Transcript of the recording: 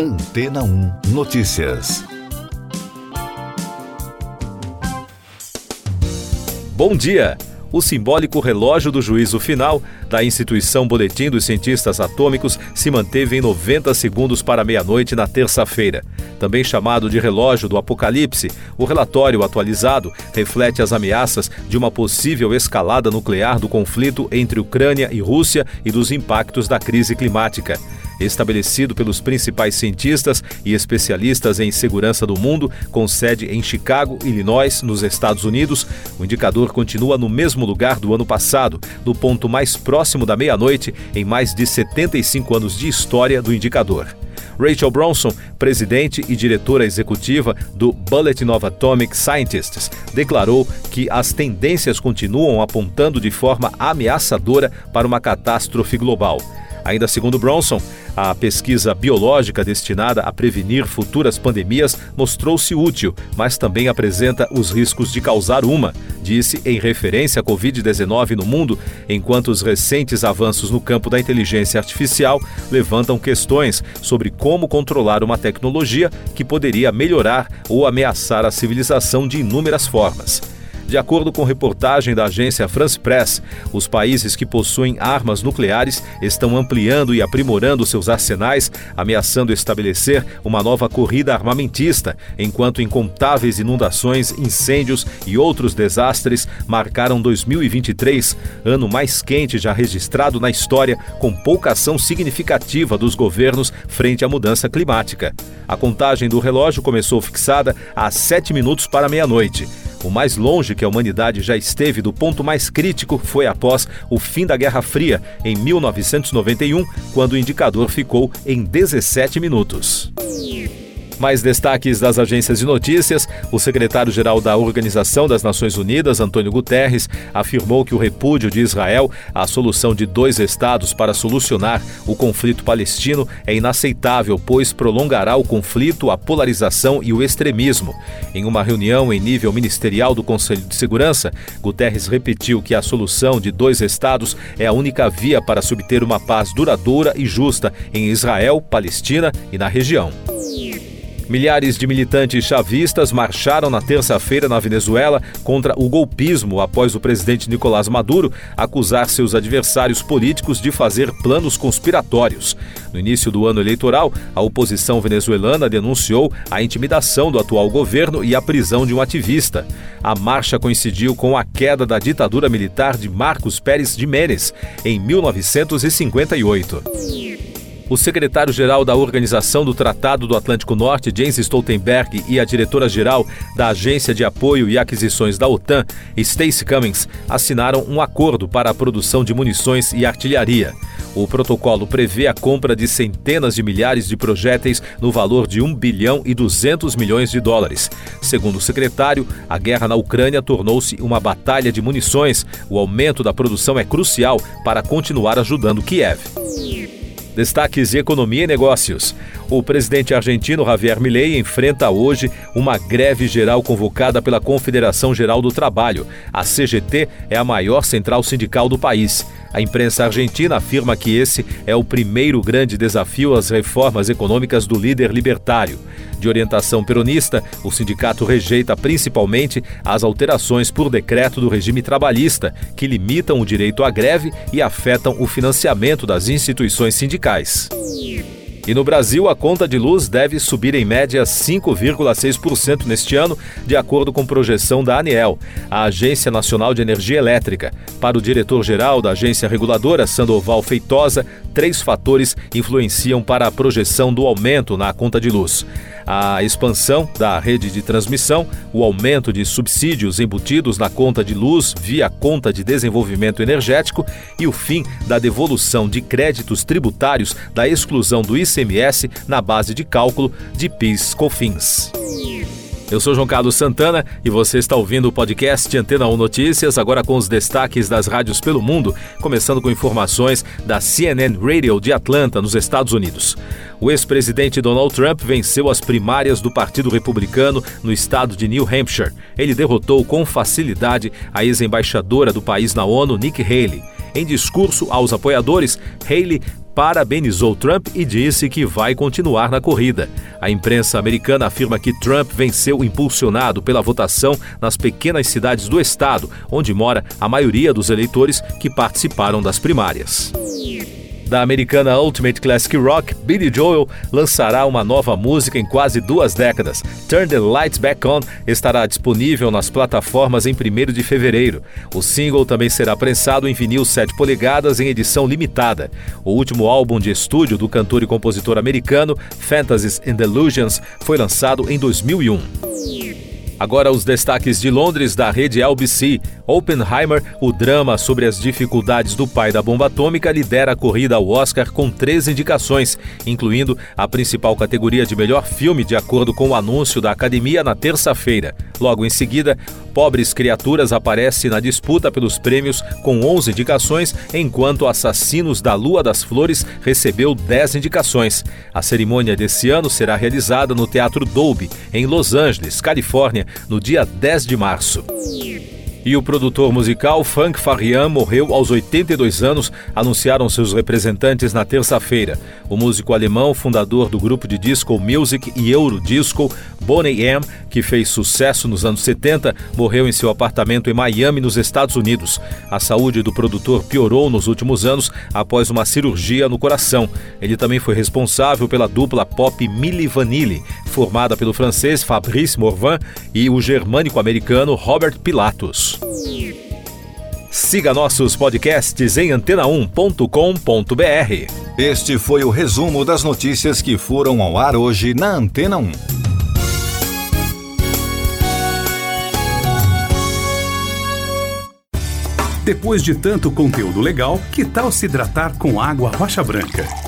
Antena 1 Notícias. Bom dia! O simbólico relógio do juízo final da instituição Boletim dos Cientistas Atômicos se manteve em 90 segundos para meia-noite na terça-feira. Também chamado de relógio do apocalipse, o relatório atualizado reflete as ameaças de uma possível escalada nuclear do conflito entre Ucrânia e Rússia e dos impactos da crise climática estabelecido pelos principais cientistas e especialistas em segurança do mundo, com sede em Chicago, Illinois, nos Estados Unidos, o indicador continua no mesmo lugar do ano passado, no ponto mais próximo da meia-noite em mais de 75 anos de história do indicador. Rachel Bronson, presidente e diretora executiva do Bulletin of Atomic Scientists, declarou que as tendências continuam apontando de forma ameaçadora para uma catástrofe global. Ainda segundo Bronson, a pesquisa biológica destinada a prevenir futuras pandemias mostrou-se útil, mas também apresenta os riscos de causar uma, disse em referência à Covid-19 no mundo, enquanto os recentes avanços no campo da inteligência artificial levantam questões sobre como controlar uma tecnologia que poderia melhorar ou ameaçar a civilização de inúmeras formas. De acordo com reportagem da agência France Press, os países que possuem armas nucleares estão ampliando e aprimorando seus arsenais, ameaçando estabelecer uma nova corrida armamentista, enquanto incontáveis inundações, incêndios e outros desastres marcaram 2023, ano mais quente já registrado na história, com pouca ação significativa dos governos frente à mudança climática. A contagem do relógio começou fixada a sete minutos para meia-noite. O mais longe que a humanidade já esteve do ponto mais crítico foi após o fim da Guerra Fria, em 1991, quando o indicador ficou em 17 minutos. Mais destaques das agências de notícias: o secretário-geral da Organização das Nações Unidas, Antônio Guterres, afirmou que o repúdio de Israel à solução de dois estados para solucionar o conflito palestino é inaceitável, pois prolongará o conflito, a polarização e o extremismo. Em uma reunião em nível ministerial do Conselho de Segurança, Guterres repetiu que a solução de dois estados é a única via para subter uma paz duradoura e justa em Israel, Palestina e na região. Milhares de militantes chavistas marcharam na terça-feira na Venezuela contra o golpismo após o presidente Nicolás Maduro acusar seus adversários políticos de fazer planos conspiratórios. No início do ano eleitoral, a oposição venezuelana denunciou a intimidação do atual governo e a prisão de um ativista. A marcha coincidiu com a queda da ditadura militar de Marcos Pérez de Menes em 1958. O secretário-geral da Organização do Tratado do Atlântico Norte, James Stoltenberg, e a diretora-geral da Agência de Apoio e Aquisições da OTAN, Stacey Cummings, assinaram um acordo para a produção de munições e artilharia. O protocolo prevê a compra de centenas de milhares de projéteis no valor de 1 bilhão e 200 milhões de dólares. Segundo o secretário, a guerra na Ucrânia tornou-se uma batalha de munições. O aumento da produção é crucial para continuar ajudando Kiev. Destaques de economia e negócios. O presidente argentino Javier Milei enfrenta hoje uma greve geral convocada pela Confederação Geral do Trabalho. A CGT é a maior central sindical do país. A imprensa argentina afirma que esse é o primeiro grande desafio às reformas econômicas do líder libertário. De orientação peronista, o sindicato rejeita principalmente as alterações por decreto do regime trabalhista, que limitam o direito à greve e afetam o financiamento das instituições sindicais. E no Brasil, a conta de luz deve subir em média 5,6% neste ano, de acordo com projeção da ANEEL, a Agência Nacional de Energia Elétrica. Para o diretor-geral da agência reguladora, Sandoval Feitosa, três fatores influenciam para a projeção do aumento na conta de luz a expansão da rede de transmissão, o aumento de subsídios embutidos na conta de luz via conta de desenvolvimento energético e o fim da devolução de créditos tributários da exclusão do ICMS na base de cálculo de PIS/COFINS. Eu sou João Carlos Santana e você está ouvindo o podcast Antena 1 Notícias, agora com os destaques das rádios pelo mundo, começando com informações da CNN Radio de Atlanta, nos Estados Unidos. O ex-presidente Donald Trump venceu as primárias do Partido Republicano no estado de New Hampshire. Ele derrotou com facilidade a ex-embaixadora do país na ONU, Nikki Haley. Em discurso aos apoiadores, Haley parabenizou Trump e disse que vai continuar na corrida. A imprensa americana afirma que Trump venceu impulsionado pela votação nas pequenas cidades do estado, onde mora a maioria dos eleitores que participaram das primárias da americana Ultimate Classic Rock, Billy Joel lançará uma nova música em quase duas décadas. Turn the Lights Back On estará disponível nas plataformas em 1 de fevereiro. O single também será prensado em vinil 7 polegadas em edição limitada. O último álbum de estúdio do cantor e compositor americano, Fantasies and Delusions, foi lançado em 2001. Agora os destaques de Londres da rede LBC. Oppenheimer, o drama sobre as dificuldades do pai da bomba atômica, lidera a corrida ao Oscar com três indicações, incluindo a principal categoria de melhor filme, de acordo com o anúncio da academia na terça-feira. Logo em seguida, Pobres Criaturas aparece na disputa pelos prêmios com 11 indicações, enquanto Assassinos da Lua das Flores recebeu 10 indicações. A cerimônia desse ano será realizada no Teatro Dolby, em Los Angeles, Califórnia, no dia 10 de março. E o produtor musical Frank Farian morreu aos 82 anos, anunciaram seus representantes na terça-feira. O músico alemão, fundador do grupo de disco Music e Eurodisco, Boney M., que fez sucesso nos anos 70, morreu em seu apartamento em Miami, nos Estados Unidos. A saúde do produtor piorou nos últimos anos após uma cirurgia no coração. Ele também foi responsável pela dupla pop Milli Vanilli, formada pelo francês Fabrice Morvan e o germânico-americano Robert Pilatus. Siga nossos podcasts em antena1.com.br. Este foi o resumo das notícias que foram ao ar hoje na Antena 1. Depois de tanto conteúdo legal, que tal se hidratar com água rocha branca?